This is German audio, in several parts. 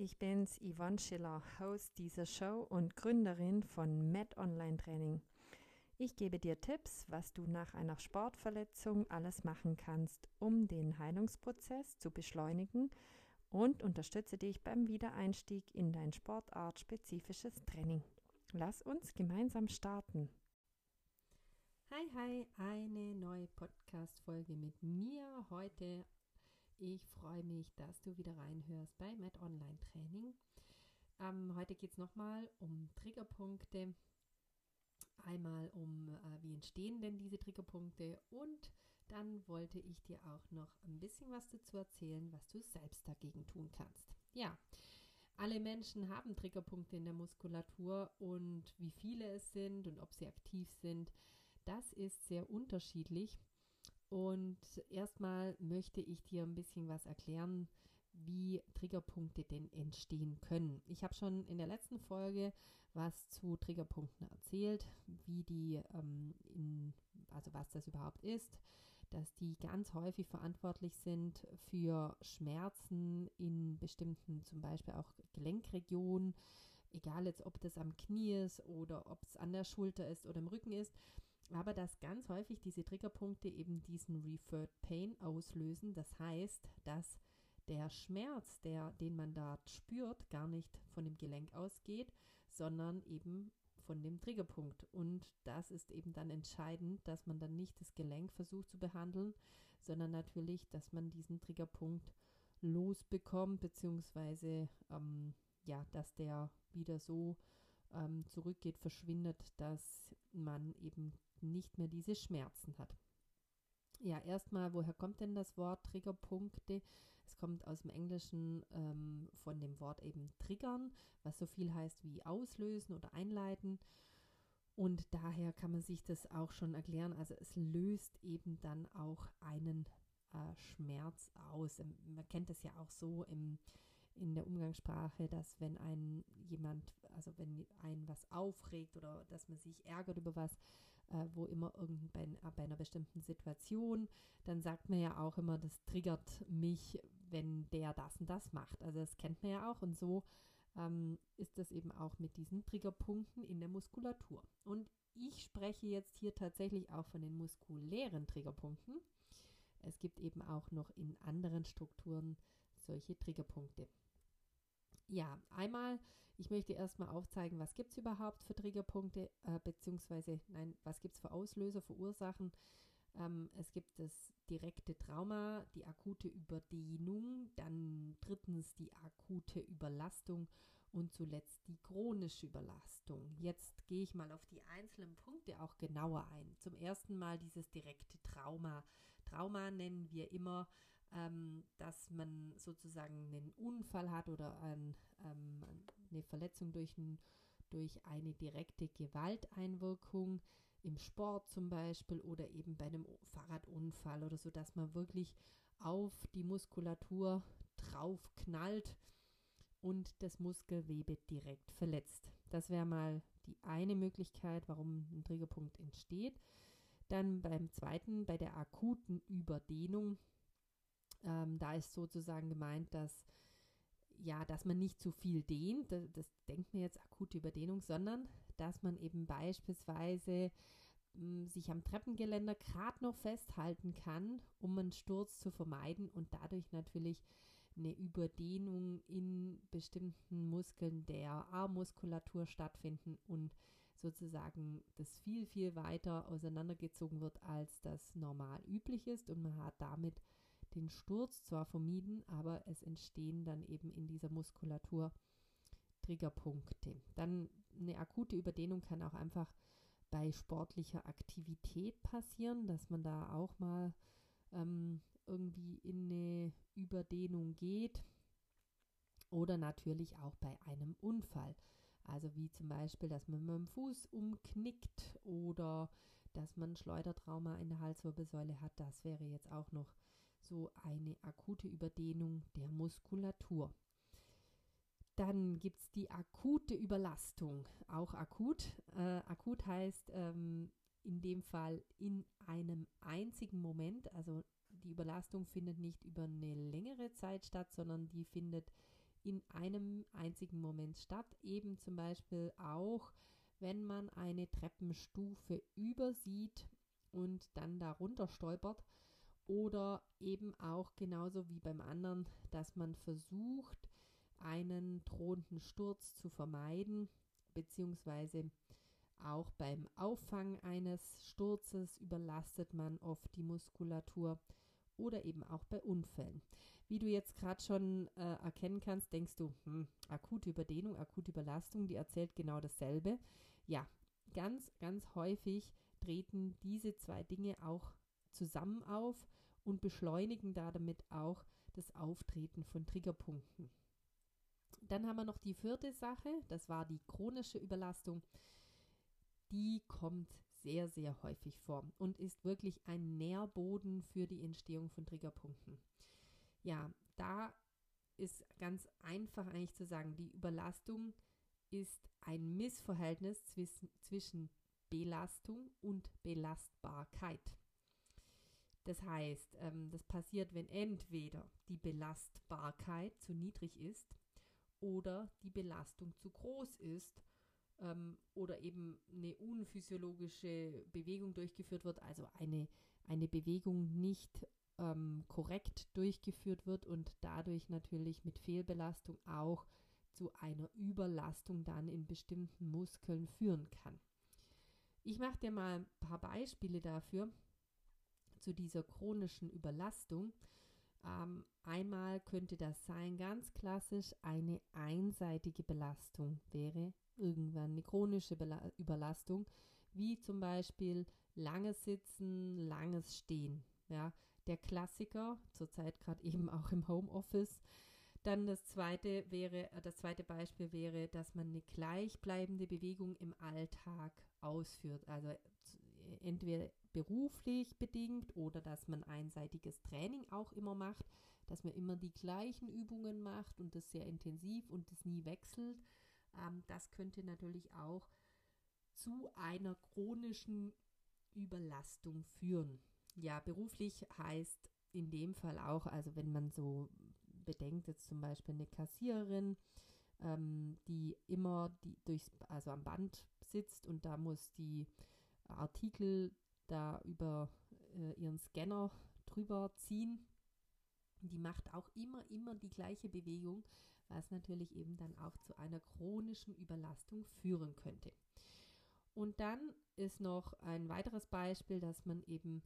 ich bin's, Yvonne Schiller, Host dieser Show und Gründerin von Med Online Training. Ich gebe dir Tipps, was du nach einer Sportverletzung alles machen kannst, um den Heilungsprozess zu beschleunigen und unterstütze dich beim Wiedereinstieg in dein sportartspezifisches Training. Lass uns gemeinsam starten. Hi, hi, eine neue Podcast-Folge mit mir heute ich freue mich, dass du wieder reinhörst bei Med Online Training. Ähm, heute geht es nochmal um Triggerpunkte. Einmal um, äh, wie entstehen denn diese Triggerpunkte und dann wollte ich dir auch noch ein bisschen was dazu erzählen, was du selbst dagegen tun kannst. Ja, alle Menschen haben Triggerpunkte in der Muskulatur und wie viele es sind und ob sie aktiv sind, das ist sehr unterschiedlich. Und erstmal möchte ich dir ein bisschen was erklären, wie Triggerpunkte denn entstehen können. Ich habe schon in der letzten Folge was zu Triggerpunkten erzählt, wie die, ähm, in, also was das überhaupt ist, dass die ganz häufig verantwortlich sind für Schmerzen in bestimmten, zum Beispiel auch Gelenkregionen, egal jetzt, ob das am Knie ist oder ob es an der Schulter ist oder im Rücken ist aber dass ganz häufig diese Triggerpunkte eben diesen Referred Pain auslösen. Das heißt, dass der Schmerz, der, den man da spürt, gar nicht von dem Gelenk ausgeht, sondern eben von dem Triggerpunkt. Und das ist eben dann entscheidend, dass man dann nicht das Gelenk versucht zu behandeln, sondern natürlich, dass man diesen Triggerpunkt losbekommt, beziehungsweise ähm, ja, dass der wieder so ähm, zurückgeht, verschwindet, dass man eben nicht mehr diese Schmerzen hat. Ja, erstmal, woher kommt denn das Wort Triggerpunkte? Es kommt aus dem Englischen ähm, von dem Wort eben triggern, was so viel heißt wie auslösen oder einleiten. Und daher kann man sich das auch schon erklären. Also es löst eben dann auch einen äh, Schmerz aus. Ähm, man kennt das ja auch so im in der Umgangssprache, dass wenn ein jemand, also wenn ein was aufregt oder dass man sich ärgert über was, äh, wo immer irgend bei, bei einer bestimmten Situation, dann sagt man ja auch immer, das triggert mich, wenn der das und das macht. Also das kennt man ja auch und so ähm, ist das eben auch mit diesen Triggerpunkten in der Muskulatur. Und ich spreche jetzt hier tatsächlich auch von den muskulären Triggerpunkten. Es gibt eben auch noch in anderen Strukturen solche Triggerpunkte. Ja, einmal, ich möchte erstmal aufzeigen, was gibt es überhaupt für Triggerpunkte, äh, beziehungsweise, nein, was gibt es für Auslöser, für Ursachen. Ähm, es gibt das direkte Trauma, die akute Überdehnung, dann drittens die akute Überlastung und zuletzt die chronische Überlastung. Jetzt gehe ich mal auf die einzelnen Punkte auch genauer ein. Zum ersten Mal dieses direkte Trauma. Trauma nennen wir immer ähm, dass man sozusagen einen Unfall hat oder ein, ähm, eine Verletzung durch, ein, durch eine direkte Gewalteinwirkung im Sport zum Beispiel oder eben bei einem Fahrradunfall oder so, dass man wirklich auf die Muskulatur drauf knallt und das Muskelgewebe direkt verletzt. Das wäre mal die eine Möglichkeit, warum ein Triggerpunkt entsteht. Dann beim zweiten, bei der akuten Überdehnung, ähm, da ist sozusagen gemeint, dass ja, dass man nicht zu viel dehnt, das, das denkt man jetzt akute Überdehnung, sondern dass man eben beispielsweise hm, sich am Treppengeländer gerade noch festhalten kann, um einen Sturz zu vermeiden und dadurch natürlich eine Überdehnung in bestimmten Muskeln der Armmuskulatur stattfinden und sozusagen das viel, viel weiter auseinandergezogen wird, als das normal üblich ist. Und man hat damit den Sturz zwar vermieden, aber es entstehen dann eben in dieser Muskulatur Triggerpunkte. Dann eine akute Überdehnung kann auch einfach bei sportlicher Aktivität passieren, dass man da auch mal ähm, irgendwie in eine Überdehnung geht. Oder natürlich auch bei einem Unfall. Also wie zum Beispiel, dass man mit dem Fuß umknickt oder dass man Schleudertrauma in der Halswirbelsäule hat. Das wäre jetzt auch noch so eine akute Überdehnung der Muskulatur. Dann gibt es die akute Überlastung, auch akut. Äh, akut heißt ähm, in dem Fall in einem einzigen Moment, also die Überlastung findet nicht über eine längere Zeit statt, sondern die findet in einem einzigen Moment statt. Eben zum Beispiel auch, wenn man eine Treppenstufe übersieht und dann darunter stolpert. Oder eben auch genauso wie beim anderen, dass man versucht, einen drohenden Sturz zu vermeiden, beziehungsweise auch beim Auffangen eines Sturzes überlastet man oft die Muskulatur oder eben auch bei Unfällen. Wie du jetzt gerade schon äh, erkennen kannst, denkst du, hm, akute Überdehnung, akute Überlastung, die erzählt genau dasselbe. Ja, ganz, ganz häufig treten diese zwei Dinge auch zusammen auf und beschleunigen damit auch das Auftreten von Triggerpunkten. Dann haben wir noch die vierte Sache, das war die chronische Überlastung. Die kommt sehr, sehr häufig vor und ist wirklich ein Nährboden für die Entstehung von Triggerpunkten. Ja, da ist ganz einfach eigentlich zu sagen, die Überlastung ist ein Missverhältnis zwischen, Belastung und Belastbarkeit. Das heißt, ähm, das passiert, wenn entweder die Belastbarkeit zu niedrig ist oder die Belastung zu groß ist ähm, oder eben eine unphysiologische Bewegung durchgeführt wird, also eine, eine Bewegung nicht ähm, korrekt durchgeführt wird und dadurch natürlich mit Fehlbelastung auch zu einer Überlastung dann in bestimmten Muskeln führen kann. Ich mache dir mal ein paar Beispiele dafür zu dieser chronischen Überlastung. Ähm, einmal könnte das sein, ganz klassisch, eine einseitige Belastung wäre irgendwann eine chronische Bela Überlastung, wie zum Beispiel langes Sitzen, langes Stehen. Ja, der Klassiker, zurzeit gerade eben auch im Homeoffice. Dann das zweite wäre, äh, das zweite Beispiel wäre, dass man eine gleichbleibende Bewegung im Alltag ausführt. Also entweder beruflich bedingt oder dass man einseitiges Training auch immer macht, dass man immer die gleichen Übungen macht und das sehr intensiv und das nie wechselt. Ähm, das könnte natürlich auch zu einer chronischen Überlastung führen. Ja, beruflich heißt in dem Fall auch, also wenn man so bedenkt, jetzt zum Beispiel eine Kassiererin, ähm, die immer die durchs, also am Band sitzt und da muss die Artikel da über äh, ihren Scanner drüber ziehen. Die macht auch immer, immer die gleiche Bewegung, was natürlich eben dann auch zu einer chronischen Überlastung führen könnte. Und dann ist noch ein weiteres Beispiel, dass man eben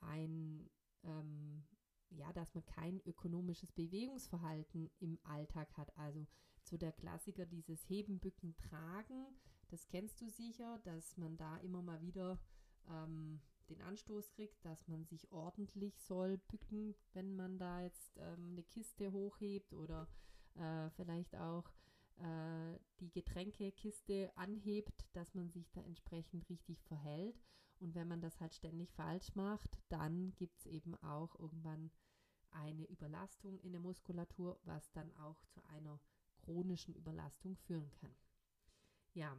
ein, ähm, ja, dass man kein ökonomisches Bewegungsverhalten im Alltag hat. Also so der Klassiker dieses Heben, Bücken, Tragen, das kennst du sicher, dass man da immer mal wieder ähm, den Anstoß kriegt, dass man sich ordentlich soll bücken, wenn man da jetzt ähm, eine Kiste hochhebt oder äh, vielleicht auch äh, die Getränkekiste anhebt, dass man sich da entsprechend richtig verhält. Und wenn man das halt ständig falsch macht, dann gibt es eben auch irgendwann eine Überlastung in der Muskulatur, was dann auch zu einer chronischen Überlastung führen kann. Ja,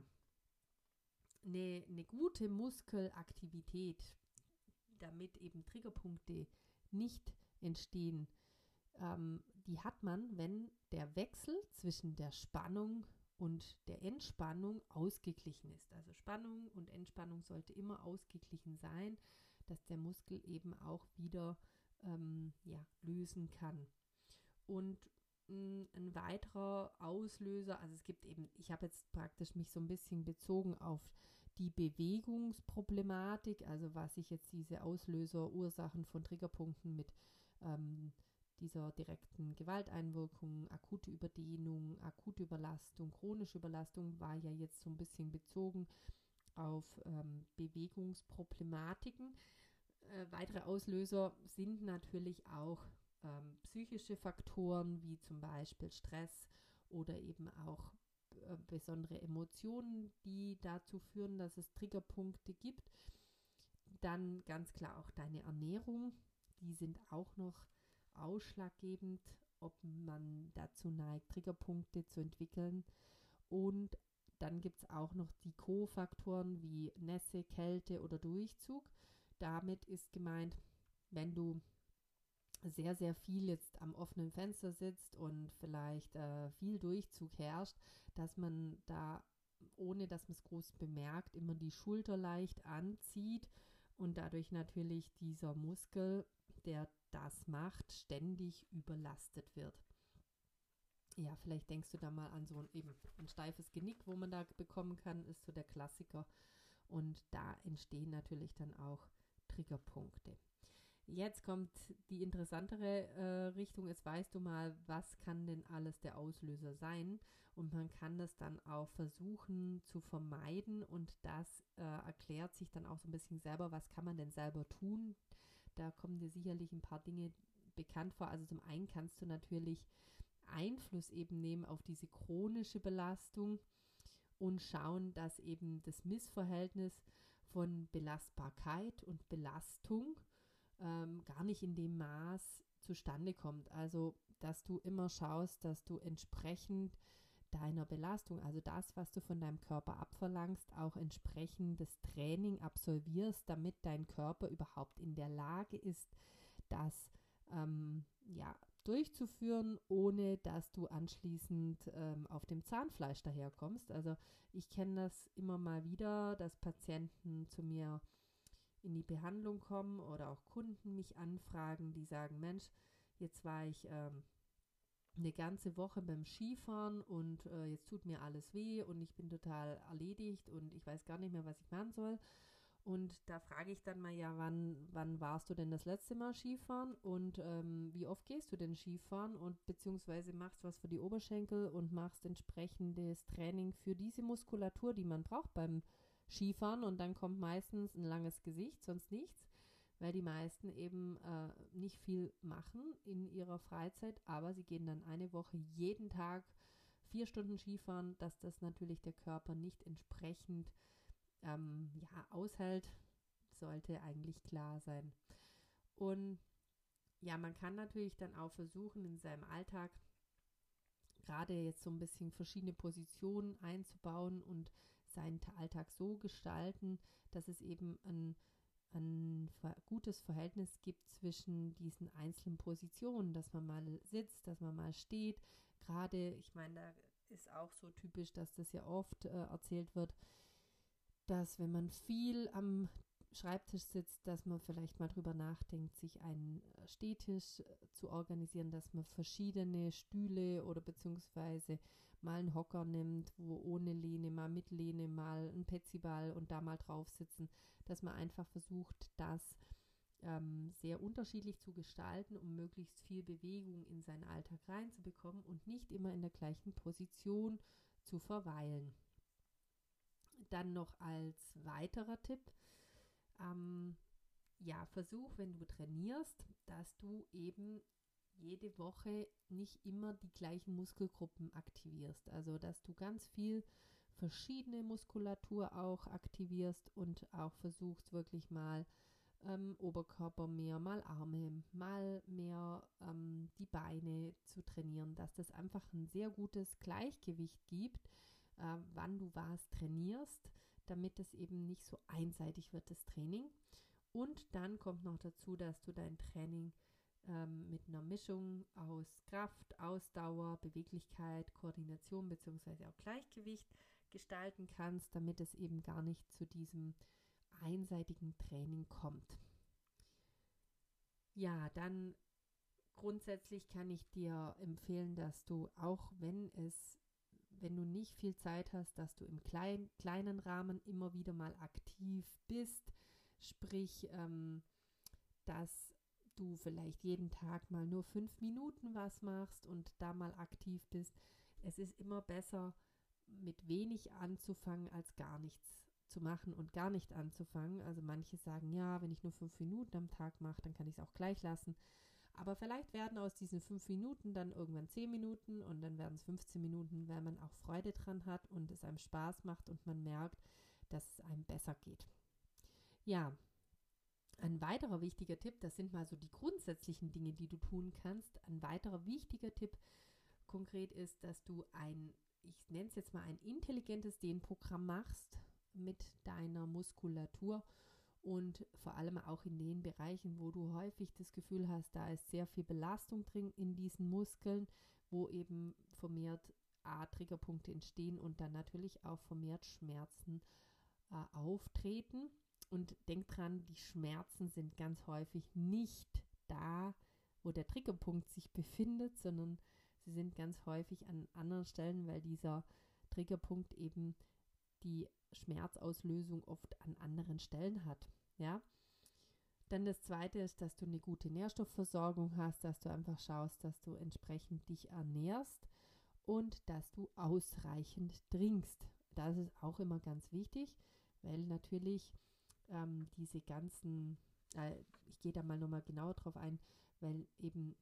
eine, eine gute Muskelaktivität, damit eben Triggerpunkte nicht entstehen, ähm, die hat man, wenn der Wechsel zwischen der Spannung und der Entspannung ausgeglichen ist. Also Spannung und Entspannung sollte immer ausgeglichen sein, dass der Muskel eben auch wieder ähm, ja, lösen kann. Und mm, ein weiterer Auslöser, also es gibt eben, ich habe jetzt praktisch mich so ein bisschen bezogen auf die Bewegungsproblematik, also was ich jetzt diese Auslöser, Ursachen von Triggerpunkten mit ähm, dieser direkten Gewalteinwirkung, akute Überdehnung, akute Überlastung, chronische Überlastung war ja jetzt so ein bisschen bezogen auf ähm, Bewegungsproblematiken. Äh, weitere Auslöser sind natürlich auch ähm, psychische Faktoren wie zum Beispiel Stress oder eben auch äh, besondere Emotionen, die dazu führen, dass es Triggerpunkte gibt. Dann ganz klar auch deine Ernährung, die sind auch noch ausschlaggebend, ob man dazu neigt, Triggerpunkte zu entwickeln. Und dann gibt es auch noch die Co-Faktoren wie Nässe, Kälte oder Durchzug. Damit ist gemeint, wenn du sehr, sehr viel jetzt am offenen Fenster sitzt und vielleicht äh, viel Durchzug herrscht, dass man da, ohne dass man es groß bemerkt, immer die Schulter leicht anzieht und dadurch natürlich dieser Muskel, der das macht, ständig überlastet wird. Ja, vielleicht denkst du da mal an so ein eben ein steifes Genick, wo man da bekommen kann, ist so der Klassiker. Und da entstehen natürlich dann auch Triggerpunkte. Jetzt kommt die interessantere äh, Richtung. Jetzt weißt du mal, was kann denn alles der Auslöser sein? Und man kann das dann auch versuchen zu vermeiden. Und das äh, erklärt sich dann auch so ein bisschen selber, was kann man denn selber tun? Da kommen dir sicherlich ein paar Dinge bekannt vor. Also zum einen kannst du natürlich Einfluss eben nehmen auf diese chronische Belastung und schauen, dass eben das Missverhältnis von Belastbarkeit und Belastung ähm, gar nicht in dem Maß zustande kommt. Also, dass du immer schaust, dass du entsprechend deiner Belastung, also das, was du von deinem Körper abverlangst, auch entsprechend das Training absolvierst, damit dein Körper überhaupt in der Lage ist, das ähm, ja, durchzuführen, ohne dass du anschließend ähm, auf dem Zahnfleisch daherkommst. Also ich kenne das immer mal wieder, dass Patienten zu mir in die Behandlung kommen oder auch Kunden mich anfragen, die sagen, Mensch, jetzt war ich ähm, eine ganze Woche beim Skifahren und äh, jetzt tut mir alles weh und ich bin total erledigt und ich weiß gar nicht mehr, was ich machen soll. Und da frage ich dann mal, ja, wann, wann warst du denn das letzte Mal Skifahren und ähm, wie oft gehst du denn Skifahren und beziehungsweise machst was für die Oberschenkel und machst entsprechendes Training für diese Muskulatur, die man braucht beim Skifahren und dann kommt meistens ein langes Gesicht, sonst nichts, weil die meisten eben äh, nicht viel machen in ihrer Freizeit, aber sie gehen dann eine Woche jeden Tag vier Stunden Skifahren, dass das natürlich der Körper nicht entsprechend ähm, ja, aushält, sollte eigentlich klar sein. Und ja, man kann natürlich dann auch versuchen, in seinem Alltag gerade jetzt so ein bisschen verschiedene Positionen einzubauen und seinen Alltag so gestalten, dass es eben ein, ein gutes Verhältnis gibt zwischen diesen einzelnen Positionen, dass man mal sitzt, dass man mal steht. Gerade, ich meine, da ist auch so typisch, dass das ja oft äh, erzählt wird, dass wenn man viel am Schreibtisch sitzt, dass man vielleicht mal drüber nachdenkt, sich einen äh, Stehtisch äh, zu organisieren, dass man verschiedene Stühle oder beziehungsweise mal einen Hocker nimmt, wo ohne Lehne, mal mit Lehne, mal ein Petsyball und da mal drauf sitzen, dass man einfach versucht, das ähm, sehr unterschiedlich zu gestalten, um möglichst viel Bewegung in seinen Alltag reinzubekommen und nicht immer in der gleichen Position zu verweilen. Dann noch als weiterer Tipp, ähm, ja, versuch, wenn du trainierst, dass du eben jede Woche nicht immer die gleichen Muskelgruppen aktivierst. Also, dass du ganz viel verschiedene Muskulatur auch aktivierst und auch versuchst wirklich mal ähm, Oberkörper mehr, mal Arme, mal mehr ähm, die Beine zu trainieren, dass das einfach ein sehr gutes Gleichgewicht gibt äh, wann du was trainierst, damit es eben nicht so einseitig wird, das Training. Und dann kommt noch dazu, dass du dein Training ähm, mit einer Mischung aus Kraft, Ausdauer, Beweglichkeit, Koordination bzw. auch Gleichgewicht gestalten kannst, damit es eben gar nicht zu diesem einseitigen Training kommt. Ja, dann grundsätzlich kann ich dir empfehlen, dass du auch wenn es wenn du nicht viel Zeit hast, dass du im klein, kleinen Rahmen immer wieder mal aktiv bist. Sprich, ähm, dass du vielleicht jeden Tag mal nur fünf Minuten was machst und da mal aktiv bist. Es ist immer besser, mit wenig anzufangen, als gar nichts zu machen und gar nicht anzufangen. Also manche sagen, ja, wenn ich nur fünf Minuten am Tag mache, dann kann ich es auch gleich lassen. Aber vielleicht werden aus diesen fünf Minuten dann irgendwann zehn Minuten und dann werden es 15 Minuten, weil man auch Freude dran hat und es einem Spaß macht und man merkt, dass es einem besser geht. Ja, ein weiterer wichtiger Tipp, das sind mal so die grundsätzlichen Dinge, die du tun kannst. Ein weiterer wichtiger Tipp konkret ist, dass du ein, ich nenne es jetzt mal ein intelligentes Dehnprogramm machst mit deiner Muskulatur und vor allem auch in den Bereichen, wo du häufig das Gefühl hast, da ist sehr viel Belastung drin in diesen Muskeln, wo eben vermehrt A-Triggerpunkte entstehen und dann natürlich auch vermehrt Schmerzen äh, auftreten. Und denk dran, die Schmerzen sind ganz häufig nicht da, wo der Triggerpunkt sich befindet, sondern sie sind ganz häufig an anderen Stellen, weil dieser Triggerpunkt eben die Schmerzauslösung oft an anderen Stellen hat. Ja. Dann das zweite ist, dass du eine gute Nährstoffversorgung hast, dass du einfach schaust, dass du entsprechend dich ernährst und dass du ausreichend trinkst. Das ist auch immer ganz wichtig, weil natürlich ähm, diese ganzen, äh, ich gehe da mal nochmal genauer drauf ein, weil eben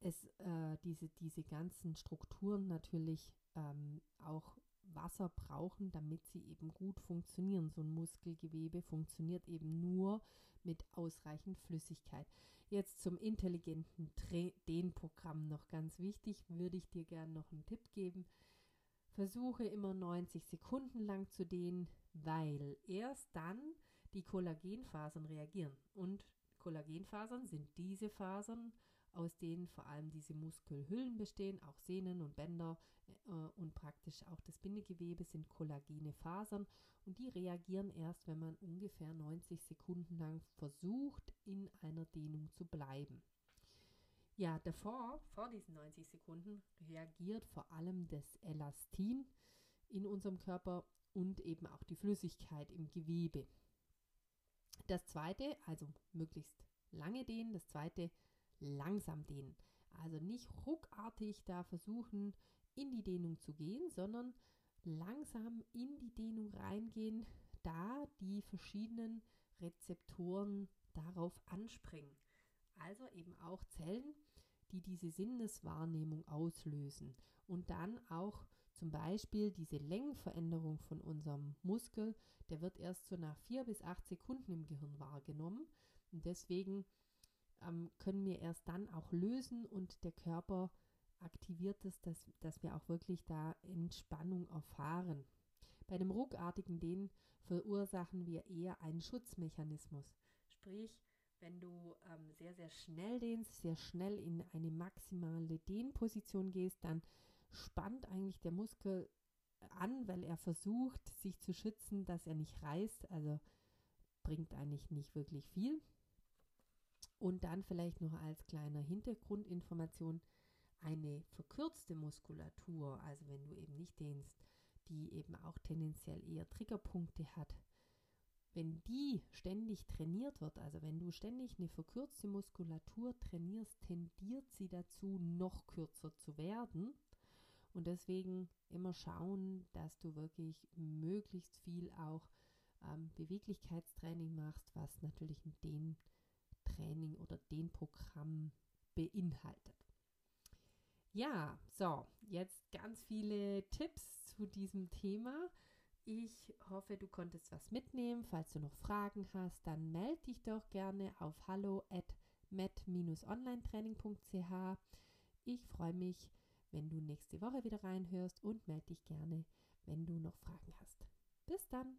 es äh, diese, diese ganzen Strukturen natürlich ähm, auch Wasser brauchen, damit sie eben gut funktionieren. So ein Muskelgewebe funktioniert eben nur mit ausreichend Flüssigkeit. Jetzt zum intelligenten Dehnprogramm noch ganz wichtig, würde ich dir gerne noch einen Tipp geben. Versuche immer 90 Sekunden lang zu dehnen, weil erst dann die Kollagenfasern reagieren. Und Kollagenfasern sind diese Fasern, aus denen vor allem diese Muskelhüllen bestehen, auch Sehnen und Bänder äh, und praktisch auch das Bindegewebe sind kollagene Fasern und die reagieren erst, wenn man ungefähr 90 Sekunden lang versucht, in einer Dehnung zu bleiben. Ja, davor, vor diesen 90 Sekunden, reagiert vor allem das Elastin in unserem Körper und eben auch die Flüssigkeit im Gewebe. Das zweite, also möglichst lange dehnen, das zweite langsam dehnen. Also nicht ruckartig da versuchen, in die Dehnung zu gehen, sondern langsam in die Dehnung reingehen, da die verschiedenen Rezeptoren darauf anspringen. Also eben auch Zellen, die diese Sinneswahrnehmung auslösen und dann auch zum Beispiel diese Längenveränderung von unserem Muskel, der wird erst so nach vier bis acht Sekunden im Gehirn wahrgenommen. Und deswegen ähm, können wir erst dann auch lösen und der Körper aktiviert es, dass, dass wir auch wirklich da Entspannung erfahren. Bei dem ruckartigen Dehnen verursachen wir eher einen Schutzmechanismus. Sprich, wenn du ähm, sehr, sehr schnell dehnst, sehr schnell in eine maximale Dehnposition gehst, dann spannt eigentlich der Muskel an, weil er versucht, sich zu schützen, dass er nicht reißt. Also bringt eigentlich nicht wirklich viel. Und dann vielleicht noch als kleiner Hintergrundinformation eine verkürzte Muskulatur, also wenn du eben nicht dehnst, die eben auch tendenziell eher Triggerpunkte hat, wenn die ständig trainiert wird, also wenn du ständig eine verkürzte Muskulatur trainierst, tendiert sie dazu, noch kürzer zu werden. Und deswegen immer schauen, dass du wirklich möglichst viel auch ähm, Beweglichkeitstraining machst, was natürlich den Training oder den Programm beinhaltet. Ja, so, jetzt ganz viele Tipps zu diesem Thema. Ich hoffe, du konntest was mitnehmen. Falls du noch Fragen hast, dann melde dich doch gerne auf hallo at met-onlinetraining.ch. Ich freue mich, wenn du nächste Woche wieder reinhörst und melde dich gerne, wenn du noch Fragen hast. Bis dann!